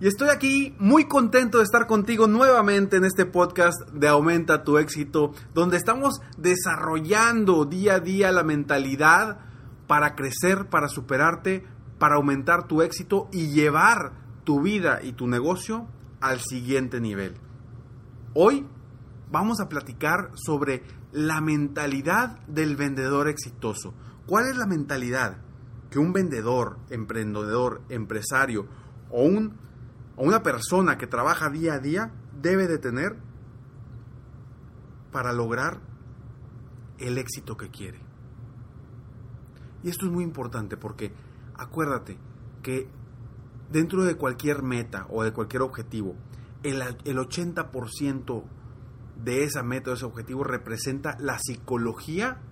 y estoy aquí muy contento de estar contigo nuevamente en este podcast de Aumenta tu éxito, donde estamos desarrollando día a día la mentalidad para crecer, para superarte, para aumentar tu éxito y llevar tu vida y tu negocio al siguiente nivel. Hoy vamos a platicar sobre la mentalidad del vendedor exitoso. ¿Cuál es la mentalidad que un vendedor, emprendedor, empresario o un o una persona que trabaja día a día debe de tener para lograr el éxito que quiere. Y esto es muy importante porque acuérdate que dentro de cualquier meta o de cualquier objetivo, el, el 80% de esa meta o ese objetivo representa la psicología,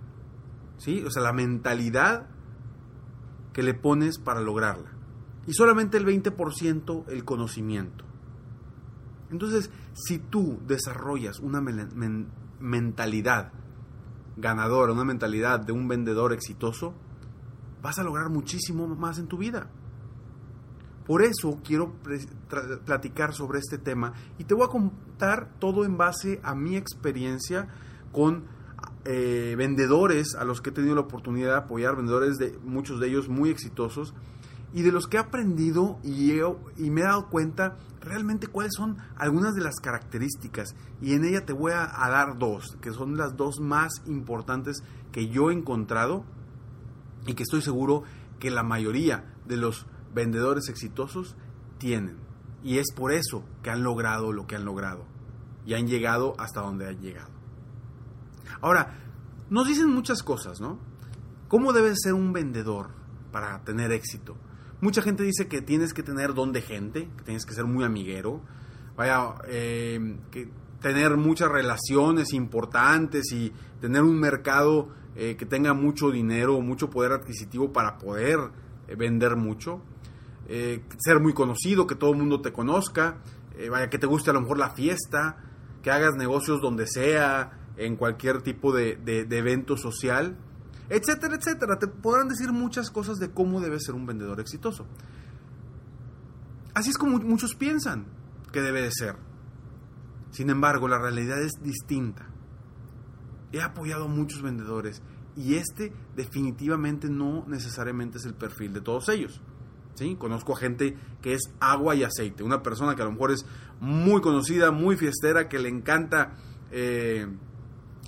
¿sí? o sea, la mentalidad que le pones para lograrla y solamente el 20% el conocimiento. Entonces, si tú desarrollas una mentalidad ganadora, una mentalidad de un vendedor exitoso, vas a lograr muchísimo más en tu vida. Por eso quiero platicar sobre este tema y te voy a contar todo en base a mi experiencia con eh, vendedores a los que he tenido la oportunidad de apoyar, vendedores de muchos de ellos muy exitosos y de los que he aprendido y, y me he dado cuenta realmente cuáles son algunas de las características. Y en ella te voy a, a dar dos, que son las dos más importantes que yo he encontrado y que estoy seguro que la mayoría de los vendedores exitosos tienen. Y es por eso que han logrado lo que han logrado y han llegado hasta donde han llegado. Ahora, nos dicen muchas cosas, ¿no? ¿Cómo debe ser un vendedor para tener éxito? Mucha gente dice que tienes que tener don de gente, que tienes que ser muy amiguero, vaya, eh, que tener muchas relaciones importantes y tener un mercado eh, que tenga mucho dinero, mucho poder adquisitivo para poder eh, vender mucho, ser muy conocido, que todo el mundo te conozca, vaya, que te guste a lo mejor la fiesta, que hagas negocios donde sea, en cualquier tipo de evento social etcétera, etcétera. Te podrán decir muchas cosas de cómo debe ser un vendedor exitoso. Así es como muchos piensan que debe de ser. Sin embargo, la realidad es distinta. He apoyado a muchos vendedores y este definitivamente no necesariamente es el perfil de todos ellos. ¿Sí? Conozco a gente que es agua y aceite, una persona que a lo mejor es muy conocida, muy fiestera, que le encanta eh,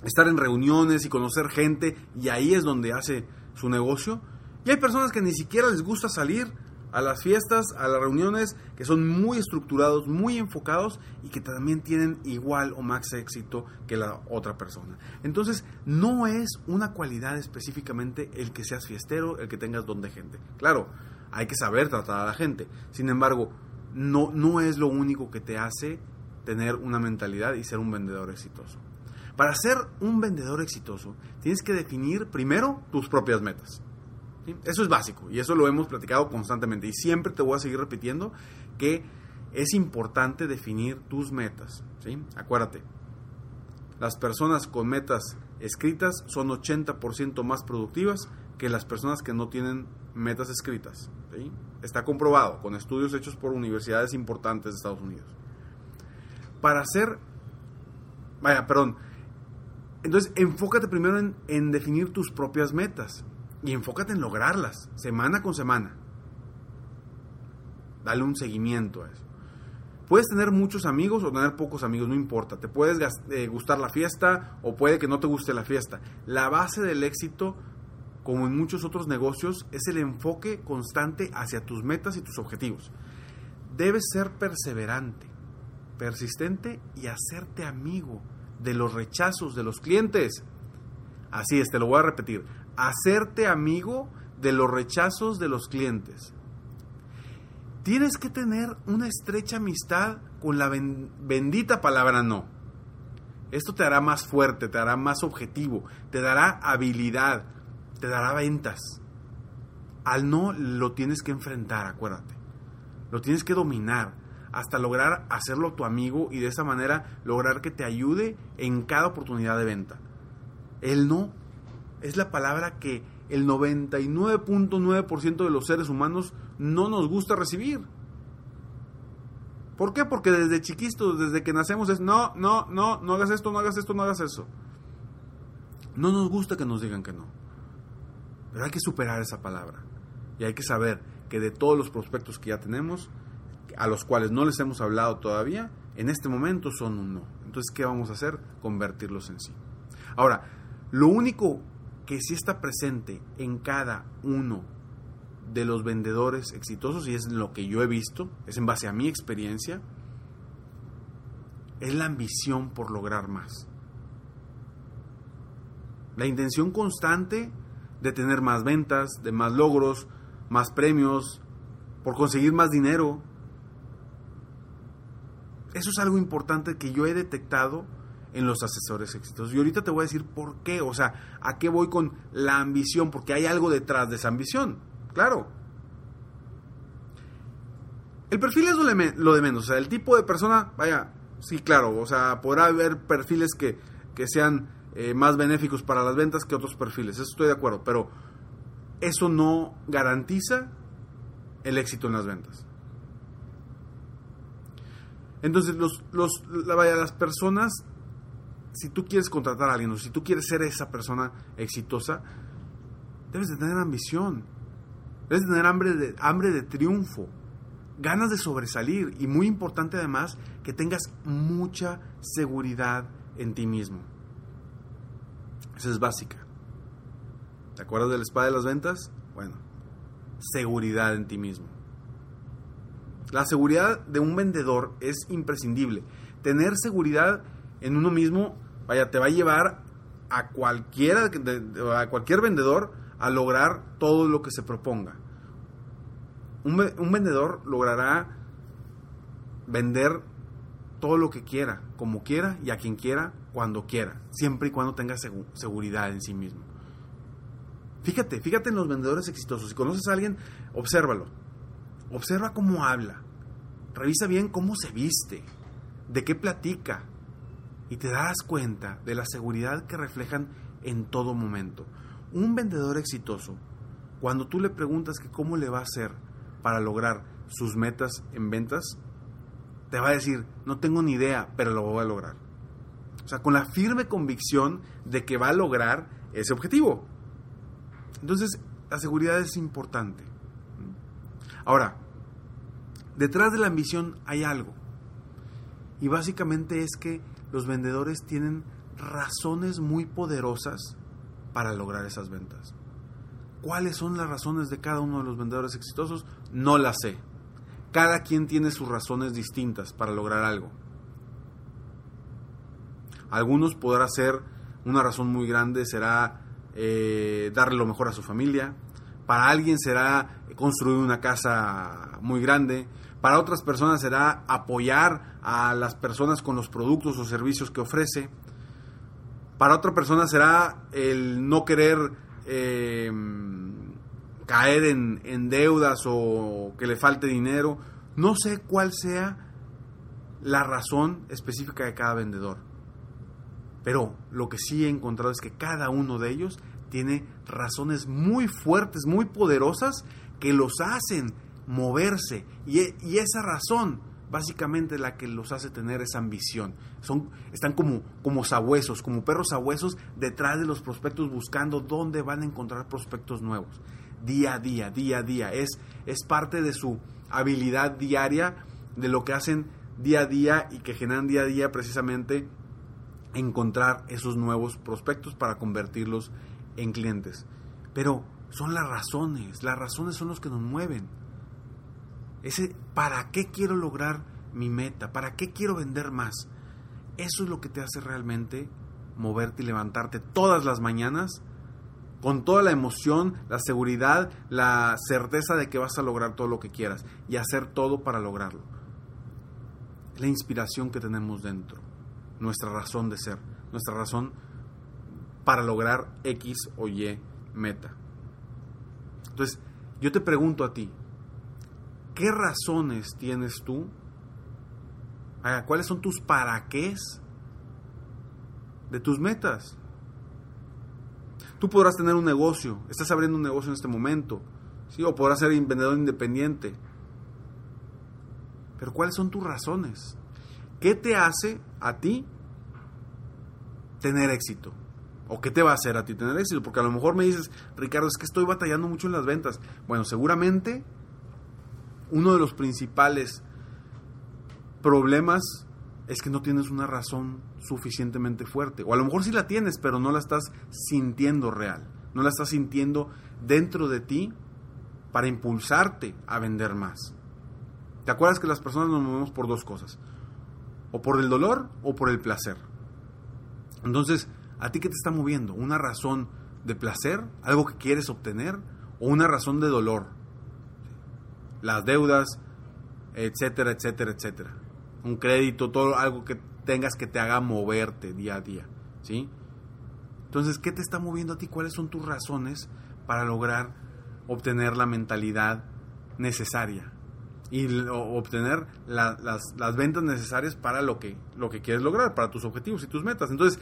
estar en reuniones y conocer gente y ahí es donde hace su negocio. Y hay personas que ni siquiera les gusta salir a las fiestas, a las reuniones, que son muy estructurados, muy enfocados y que también tienen igual o más éxito que la otra persona. Entonces, no es una cualidad específicamente el que seas fiestero, el que tengas don de gente. Claro, hay que saber tratar a la gente. Sin embargo, no, no es lo único que te hace tener una mentalidad y ser un vendedor exitoso. Para ser un vendedor exitoso, tienes que definir primero tus propias metas. Eso es básico y eso lo hemos platicado constantemente y siempre te voy a seguir repitiendo que es importante definir tus metas. ¿sí? Acuérdate, las personas con metas escritas son 80% más productivas que las personas que no tienen metas escritas. Está comprobado con estudios hechos por universidades importantes de Estados Unidos. Para hacer, vaya, perdón, entonces enfócate primero en, definir tus propias metas y enfócate en lograrlas, semana con semana. Dale un seguimiento a eso. Puedes tener muchos amigos o tener pocos amigos, no importa. Te puedes eh, gustar la fiesta o puede que no te guste la fiesta. La base del éxito, como en muchos otros negocios, es el enfoque constante hacia tus metas y tus objetivos. Debes ser perseverante, persistente y hacerte amigo de los rechazos de los clientes. Así es, te lo voy a repetir. Hacerte amigo de los rechazos de los clientes. Tienes que tener una estrecha amistad con la bendita palabra no. Esto te hará más fuerte, te hará más objetivo, te dará habilidad, te dará ventas. Al no lo tienes que enfrentar, acuérdate. Lo tienes que dominar hasta lograr hacerlo tu amigo y de esa manera lograr que te ayude en cada oportunidad de venta. El no es la palabra que el 99.9% de los seres humanos no nos gusta recibir. ¿Por qué? Porque desde chiquitos, desde que nacemos es no, no, no, no hagas esto, no hagas esto, no hagas eso. No nos gusta que nos digan que no. Pero hay que superar esa palabra. Y hay que saber que de todos los prospectos que ya tenemos, a los cuales no les hemos hablado todavía, en este momento son un no. Entonces, ¿qué vamos a hacer? Convertirlos en sí. Ahora, lo único que sí está presente en cada uno de los vendedores exitosos, y es lo que yo he visto, es en base a mi experiencia, es la ambición por lograr más. La intención constante de tener más ventas, de más logros, más premios, por conseguir más dinero. Eso es algo importante que yo he detectado en los asesores exitosos. Y ahorita te voy a decir por qué, o sea, a qué voy con la ambición, porque hay algo detrás de esa ambición. Claro. El perfil es lo de menos. O sea, el tipo de persona, vaya, sí, claro. O sea, podrá haber perfiles que, sean eh, más benéficos para las ventas que otros perfiles. Eso estoy de acuerdo. Pero eso no garantiza el éxito en las ventas. Entonces, los, los, vaya, las personas, si tú quieres contratar a alguien o si tú quieres ser esa persona exitosa, debes de tener ambición Debes tener hambre de, hambre de triunfo, ganas de sobresalir y muy importante además que tengas mucha seguridad en ti mismo. Esa es básica. ¿Te acuerdas de la espada de las ventas? Bueno, seguridad en ti mismo. La seguridad de un vendedor es imprescindible. Tener seguridad en uno mismo, vaya, te va a llevar a cualquiera, a cualquier vendedor a lograr todo lo que se proponga. Un, vendedor logrará vender todo lo que quiera, como quiera y a quien quiera, cuando quiera, siempre y cuando tenga seguridad en sí mismo. Fíjate, fíjate en los vendedores exitosos. Si conoces a alguien, obsérvalo. Observa cómo habla. Revisa bien cómo se viste, de qué platica. Y te das cuenta de la seguridad que reflejan en todo momento. Un vendedor exitoso, cuando tú le preguntas que cómo le va a hacer para lograr sus metas en ventas, te va a decir, no tengo ni idea, pero lo voy a lograr. O sea, con la firme convicción de que va a lograr ese objetivo. Entonces, la seguridad es importante. Ahora, detrás de la ambición hay algo. Y básicamente es que los vendedores tienen razones muy poderosas para lograr esas ventas. ¿Cuáles son las razones de cada uno de los vendedores exitosos? No las sé. Cada quien tiene sus razones distintas para lograr algo. Algunos podrá ser una razón muy grande, será eh, darle lo mejor a su familia. Para alguien será construir una casa muy grande. Para otras personas será apoyar a las personas con los productos o servicios que ofrece. Para otra persona será el no querer eh, caer en, deudas o que le falte dinero. No sé cuál sea la razón específica de cada vendedor, pero lo que sí he encontrado es que cada uno de ellos tiene razones muy fuertes, muy poderosas, que los hacen moverse. Y, y esa razón básicamente la que los hace tener esa ambición. Son, están como, como sabuesos, como perros sabuesos detrás de los prospectos buscando dónde van a encontrar prospectos nuevos. Día a día, día a día. Es, es parte de su habilidad diaria, de lo que hacen día a día y que generan día a día precisamente encontrar esos nuevos prospectos para convertirlos en clientes. Pero son las razones, las razones son los que nos mueven ese para qué quiero lograr mi meta, para qué quiero vender más. Eso es lo que te hace realmente moverte y levantarte todas las mañanas con toda la emoción, la seguridad, la certeza de que vas a lograr todo lo que quieras y hacer todo para lograrlo. La inspiración que tenemos dentro, nuestra razón de ser, nuestra razón para lograr X o Y meta. Entonces, yo te pregunto a ti, ¿Qué razones tienes tú? ¿Cuáles son tus para qué de tus metas? Tú podrás tener un negocio, estás abriendo un negocio en este momento, ¿sí? o podrás ser vendedor independiente. Pero ¿cuáles son tus razones? ¿Qué te hace a ti tener éxito? ¿O qué te va a hacer a ti tener éxito? Porque a lo mejor me dices, Ricardo, es que estoy batallando mucho en las ventas. Bueno, seguramente uno de los principales problemas es que no tienes una razón suficientemente fuerte. O a lo mejor sí la tienes, pero no la estás sintiendo real. No la estás sintiendo dentro de ti para impulsarte a vender más. ¿Te acuerdas que las personas nos movemos por dos cosas? O por el dolor o por el placer. Entonces, ¿a ti qué te está moviendo? ¿Una razón de placer? ¿Algo que quieres obtener? ¿O una razón de dolor? las deudas, etcétera, etcétera, etcétera. Un crédito, todo algo que tengas que te haga moverte día a día, ¿sí? Entonces, ¿qué te está moviendo a ti? ¿Cuáles son tus razones para lograr obtener la mentalidad necesaria? Y obtener las, las, ventas necesarias para lo que, lo que quieres lograr, para tus objetivos y tus metas. Entonces,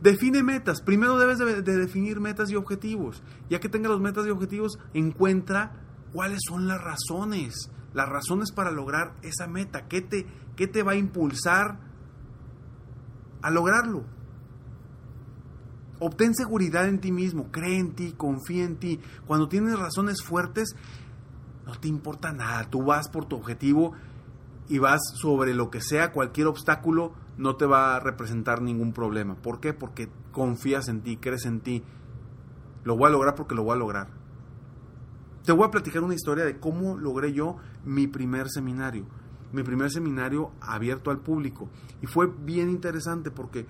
Define metas. Primero debes de, de, definir metas y objetivos. Ya que tengas los metas y objetivos, encuentra cuáles son las razones, las razones para lograr esa meta, qué te, qué te va a impulsar a lograrlo. Obtén seguridad en ti mismo, cree en ti, confía en ti. Cuando tienes razones fuertes, no te importa nada, tú vas por tu objetivo y vas sobre lo que sea, cualquier obstáculo no te va a representar ningún problema. ¿Por qué? Porque confías en ti, crees en ti. Lo voy a lograr porque lo voy a lograr. Te voy a platicar una historia de cómo logré yo mi primer seminario. Mi primer seminario abierto al público. Y fue bien interesante porque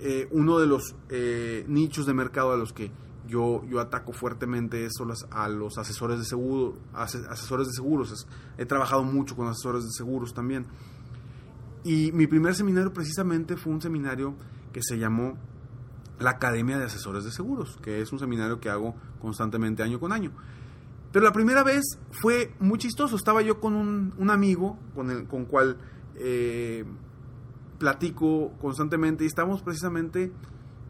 eh, uno de los eh, nichos de mercado a los que yo, yo ataco fuertemente es a los asesores de seguro, asesores de seguros. He trabajado mucho con asesores de seguros también. Y mi primer seminario precisamente fue un seminario que se llamó la Academia de Asesores de Seguros, que es un seminario que hago constantemente año con año. Pero la primera vez fue muy chistoso. Estaba yo con un, amigo con el con cual eh, platico constantemente y estamos precisamente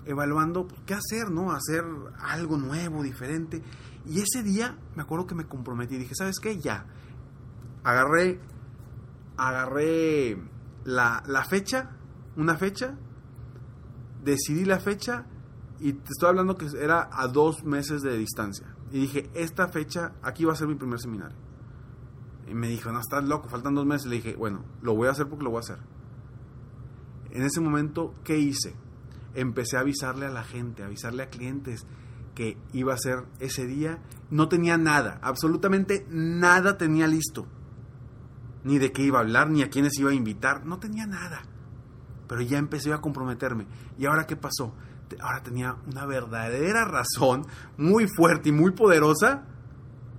evaluando pues, qué hacer, ¿no? Hacer algo nuevo, diferente. Y ese día me acuerdo que me comprometí. Dije, ¿sabes qué? Ya. Agarré, agarré la, la fecha, una fecha, decidí la fecha y te estoy hablando que era a dos meses de distancia. Y dije, esta fecha, aquí va a ser mi primer seminario. Y me dijo, no, estás loco, faltan dos meses. Le dije, bueno, lo voy a hacer porque lo voy a hacer. En ese momento, ¿qué hice? Empecé a avisarle a la gente, a avisarle a clientes que iba a ser ese día. No tenía nada, absolutamente nada tenía listo. Ni de qué iba a hablar, ni a quiénes iba a invitar. No tenía nada. Pero ya empecé a comprometerme. ¿Y ahora qué pasó? ahora tenía una verdadera razón muy fuerte y muy poderosa,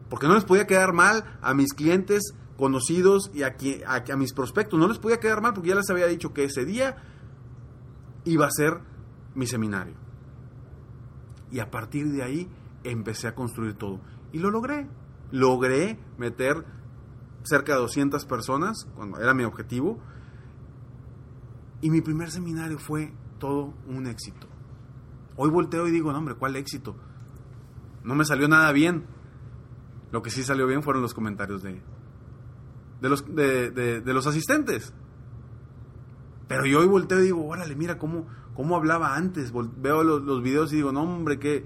porque no les podía quedar mal a mis clientes conocidos y a, a, mis prospectos, no les podía quedar mal porque ya les había dicho que ese día iba a ser mi seminario. Y a partir de ahí empecé a construir todo. Y lo logré. Logré meter cerca de 200 personas, cuando era mi objetivo. Y mi primer seminario fue todo un éxito. Hoy volteo y digo, no, hombre, ¿cuál éxito? No me salió nada bien. Lo que sí salió bien fueron los comentarios de, de, los, de, los asistentes. Pero yo hoy volteo y digo, órale, mira cómo, cómo hablaba antes. Veo los, los videos y digo, no, hombre, qué,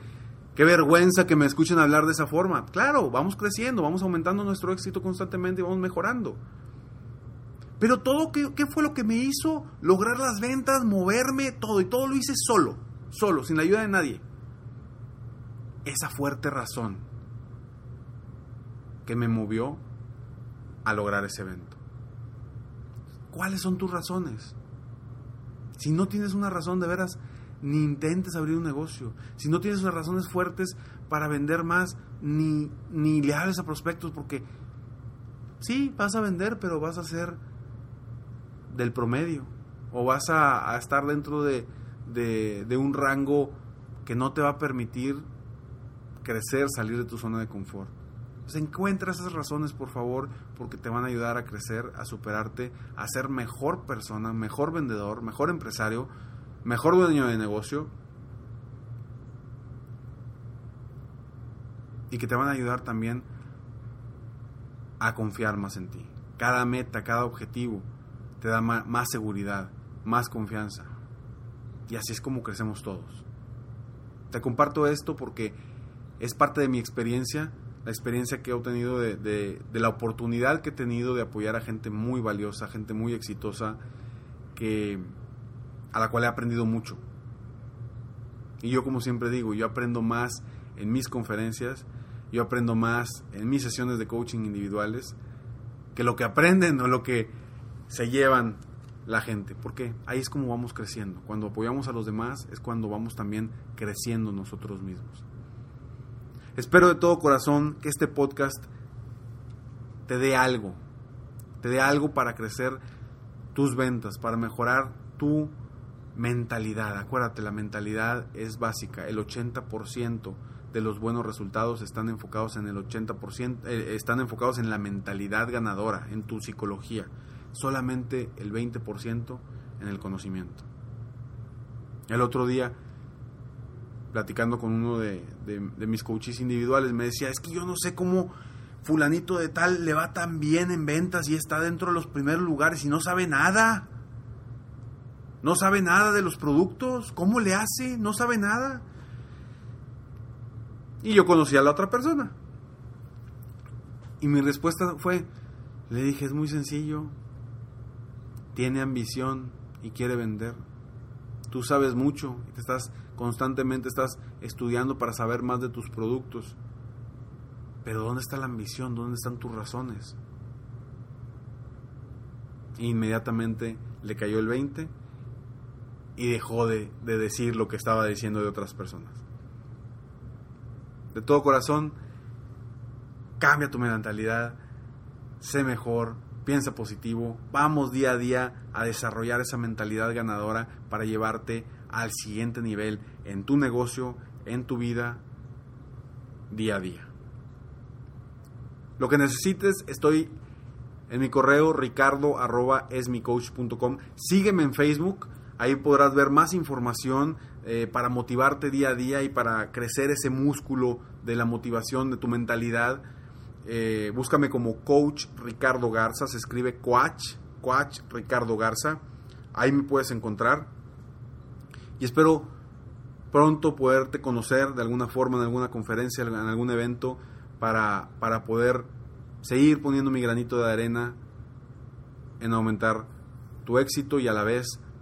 Qué vergüenza que me escuchen hablar de esa forma. Claro, vamos creciendo, vamos aumentando nuestro éxito constantemente y vamos mejorando. Pero todo, ¿qué, ¿qué, fue lo que me hizo lograr las ventas, moverme, todo? Y todo lo hice solo, solo, sin la ayuda de nadie. Esa fuerte razón que me movió a lograr ese evento. ¿Cuáles son tus razones? Si no tienes una razón de veras, ni intentes abrir un negocio. Si no tienes las razones fuertes para vender más, ni, ni le hables a prospectos porque sí, vas a vender, pero vas a ser del promedio o vas a, estar dentro de, de, un rango que no te va a permitir crecer, salir de tu zona de confort. Pues encuentra esas razones, por favor, porque te van a ayudar a crecer, a superarte, a ser mejor persona, mejor vendedor, mejor empresario, mejor dueño de negocio y que te van a ayudar también a confiar más en ti. Cada meta, cada objetivo te da más, seguridad, más confianza. Y así es como crecemos todos. Te comparto esto porque es parte de mi experiencia, la experiencia que he obtenido de, la oportunidad que he tenido de apoyar a gente muy valiosa, gente muy exitosa, que a la cual he aprendido mucho. Y yo como siempre digo, yo aprendo más en mis conferencias, yo aprendo más en mis sesiones de coaching individuales que lo que aprenden o lo que se llevan la gente. Porque ahí es como vamos creciendo. Cuando apoyamos a los demás es cuando vamos también creciendo nosotros mismos. Espero de todo corazón que este podcast te dé algo. Te dé algo para crecer tus ventas, para mejorar tu Mentalidad, acuérdate, la mentalidad es básica. El 80% de los buenos resultados están enfocados en el 80%, eh, están enfocados en la mentalidad ganadora, en tu psicología. Solamente el 20% en el conocimiento. El otro día, platicando con uno de, de mis coaches individuales, me decía, es que yo no sé cómo fulanito de tal le va tan bien en ventas y está dentro de los primeros lugares y no sabe nada. No sabe nada de los productos. ¿Cómo le hace? No sabe nada. Y yo conocí a la otra persona. Y mi respuesta fue, le dije, es muy sencillo. Tiene ambición y quiere vender. Tú sabes mucho y te estás constantemente estás estudiando para saber más de tus productos. Pero ¿dónde está la ambición? ¿Dónde están tus razones? E inmediatamente le cayó el 20 y dejó de, decir lo que estaba diciendo de otras personas. De todo corazón, cambia tu mentalidad, sé mejor, piensa positivo, vamos día a día a desarrollar esa mentalidad ganadora para llevarte al siguiente nivel en tu negocio, en tu vida, día a día. Lo que necesites, estoy en mi correo ricardo Sígueme en Facebook Ahí podrás ver más información eh, para motivarte día a día y para crecer ese músculo de la motivación, de tu mentalidad. Eh, búscame como Coach Ricardo Garza, se escribe Coach, Coach Ricardo Garza. Ahí me puedes encontrar. Y espero pronto poderte conocer de alguna forma en alguna conferencia, en algún evento, para, para poder seguir poniendo mi granito de arena en aumentar tu éxito y a la vez